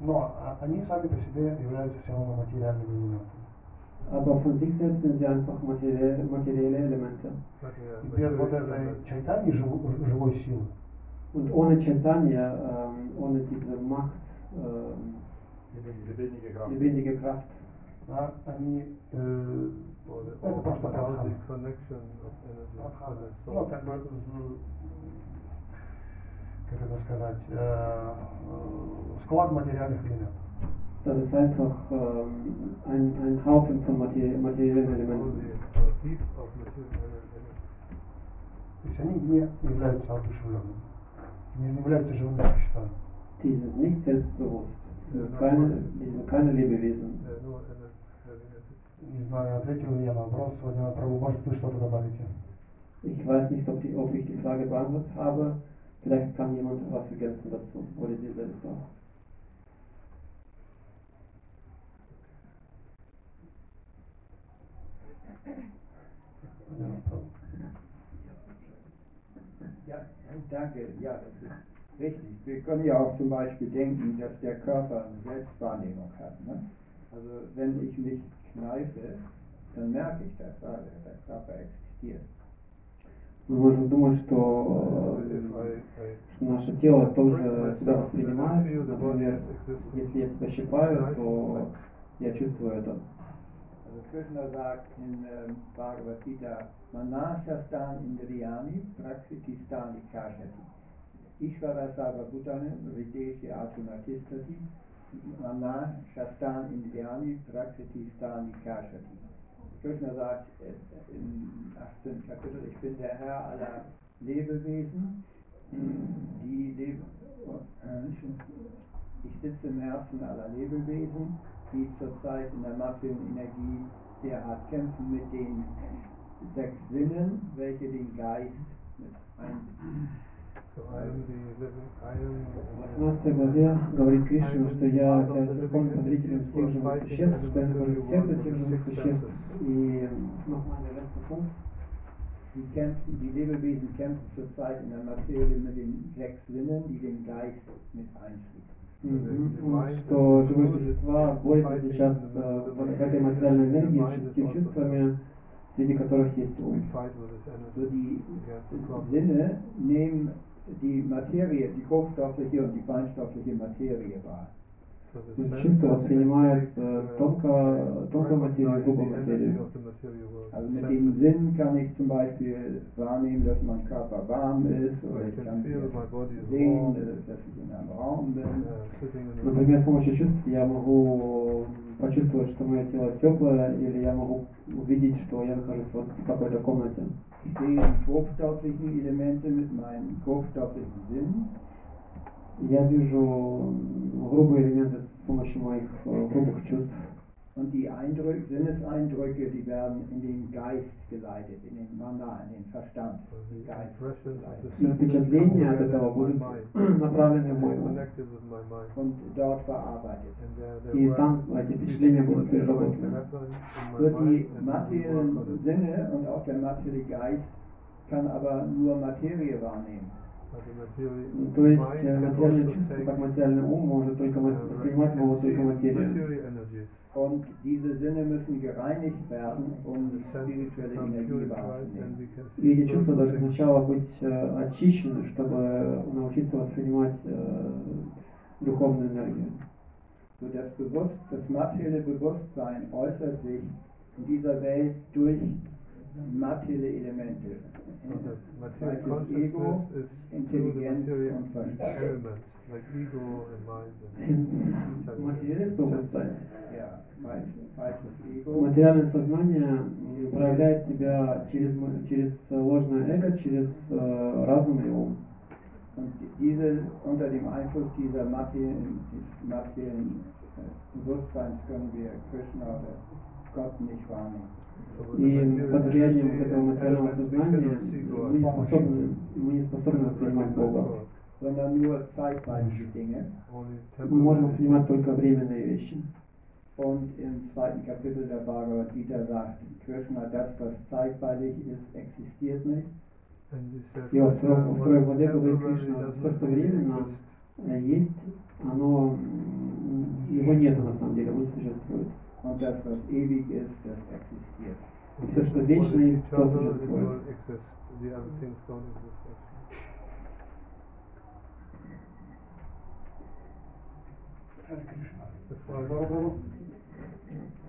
Но а, они сами по себе являются все равно материальными элементами. Aber von sich selbst sind sie einfach materielle, materielle Elemente. But we are И без вот material этой elements. чайтани жив- живой силы, Und ohne Chaitanya, ähm, ohne diese Macht, ähm, lebendige Kraft, да, они э, Or the это просто without the прабхана. connection of energy for Прабхана. the Ну, soul. как бы, м, как это сказать, э, э, склад материальных элементов. das ist einfach ähm, ein, ein Haufen von materi materiellen Only Elementen. a heap of material energy. То есть они не являются одушевленными, не являются живыми существами. Die sind nicht selbstbewusst. Die sind keine, die sind keine Lebewesen. Не знаю, ответил ли я на вопрос сегодня, Прабу, может вы что-то добавите? Ich weiß nicht, ob, die, ob ich die Frage beantwortet habe. Vielleicht kann jemand was ergänzen dazu. Oder Sie selbst auch. Ja, Prabhu. Ja, danke. Ja, das ist richtig. Wir können ja auch zum Beispiel denken, dass der Körper eine Selbstwahrnehmung hat. Ne? Also wenn ich mich kneife, dann merke ich das, weil der Körper existiert. Мы можем думать, что, э, что наше тело тоже себя воспринимает. Например, если я себя щипаю, то я чувствую это. Also Krishna sagt in ähm, Bhagavad Gita, Manashastan Indriyani Prakritistan Ikashati. Ishvara Sarva Bhutane Rideshe Atunatistati Manashastan Indriyani Prakritistan Ikashati. Krishna sagt im 18. Kapitel, ich bin der Herr aller Lebewesen, die leben, ich sitze im Herzen aller Lebewesen, die zurzeit in der materiellen Energie sehr hart kämpfen mit den sechs Sinnen, welche den Geist mit einbeziehen. So I am the living, I am. В 18 главе говорит Кришна, что я являюсь верховным повелителем всех живых существ, что я сердце всех живых существ. И Punkt. Die, kämpfen, die Lebewesen kämpfen zurzeit in der Materie mit den sechs Sinnen, die den Geist mit einschließen. Что живые существа борются сейчас э, в в этой материальной энергии с шестью чувствами, среди которых есть ум. energy die. Sinne nehmen die Materie, die hochstoffliche und die feinstoffliche Materie wahr. So the И sense чувство aspect воспринимает take, э, uh, тонко, тонкую материю, recognize грубую the energy материю. of the material world. Also mit senses. dem Sinn kann ich zum Beispiel wahrnehmen, dass mein Körper warm ist oder I ich can kann feel my body is sehen, warm, äh, dass ich in einem Raum bin. uh, sitting in a Например, с помощью чувств я могу почувствовать, что мое тело теплое, или я могу увидеть, что я нахожусь вот в какой-то комнате. Ich sehe die grobstofflichen Elemente mit meinen grobstofflichen Sinnen. Я вижу грубые элементы с помощью моих э, грубых чувств. Und die Eindrücke, Sinneseindrücke, die werden in den Geist geleitet, in den Mana, in den Verstand. the den Geist impressions of the geleitet. И senses come впечатления от together этого in my будут mind, направлены в мой мозг. connected with my mind. Und dort verarbeitet. And uh, there И were там эти these впечатления things будут going to переработаны. happen in my Für die mind and we work on materiellen it. Sinne und auch der materielle Geist kann aber nur Materie wahrnehmen. But the material Ну, То есть mind э, can материальное also чувство, take, как материальный ум, может только ма- uh, воспринимать can могут see только материю. material energies. Und diese Sinne müssen gereinigt werden, um The senses spirituelle become Energie purified wahrzunehmen. and we can И see эти чувства должны things сначала быть э, очищены, чтобы научиться воспринимать э, духовную энергию. So das, Bewusst, das materielle Bewusstsein äußert sich in dieser Welt durch materielle Elemente. So the material Zweites Ego, consciousness is through the Intelligenz material und Verstand. elements like ego and mind and Материалист область, Ja, falsches, falsches Ego. материальное сознание м, проявляет себя через, м- через ложное эго, через э, разум и ум. Und diese, unter dem Einfluss dieser materiellen, des materiellen äh, Bewusstseins können wir Krishna oder Gott nicht wahrnehmen. И под влиянием этого материального сознания мы не способны, мы не способны воспринимать Бога. Мы можем воспринимать только временные вещи. Und im zweiten Kapitel der Bhagavad Gita sagt Krishna, das, was zeitweilig ist, existiert nicht. И во второй, uh, главе говорит Кришна, что временно э, есть, оно, его нет на самом деле, не существует. Und das, was ewig ist, das existiert. And Всё, this что is вечно what is есть, то eternal, it существует. will exist. The other things don't exist actually. Hare Krishna. That's why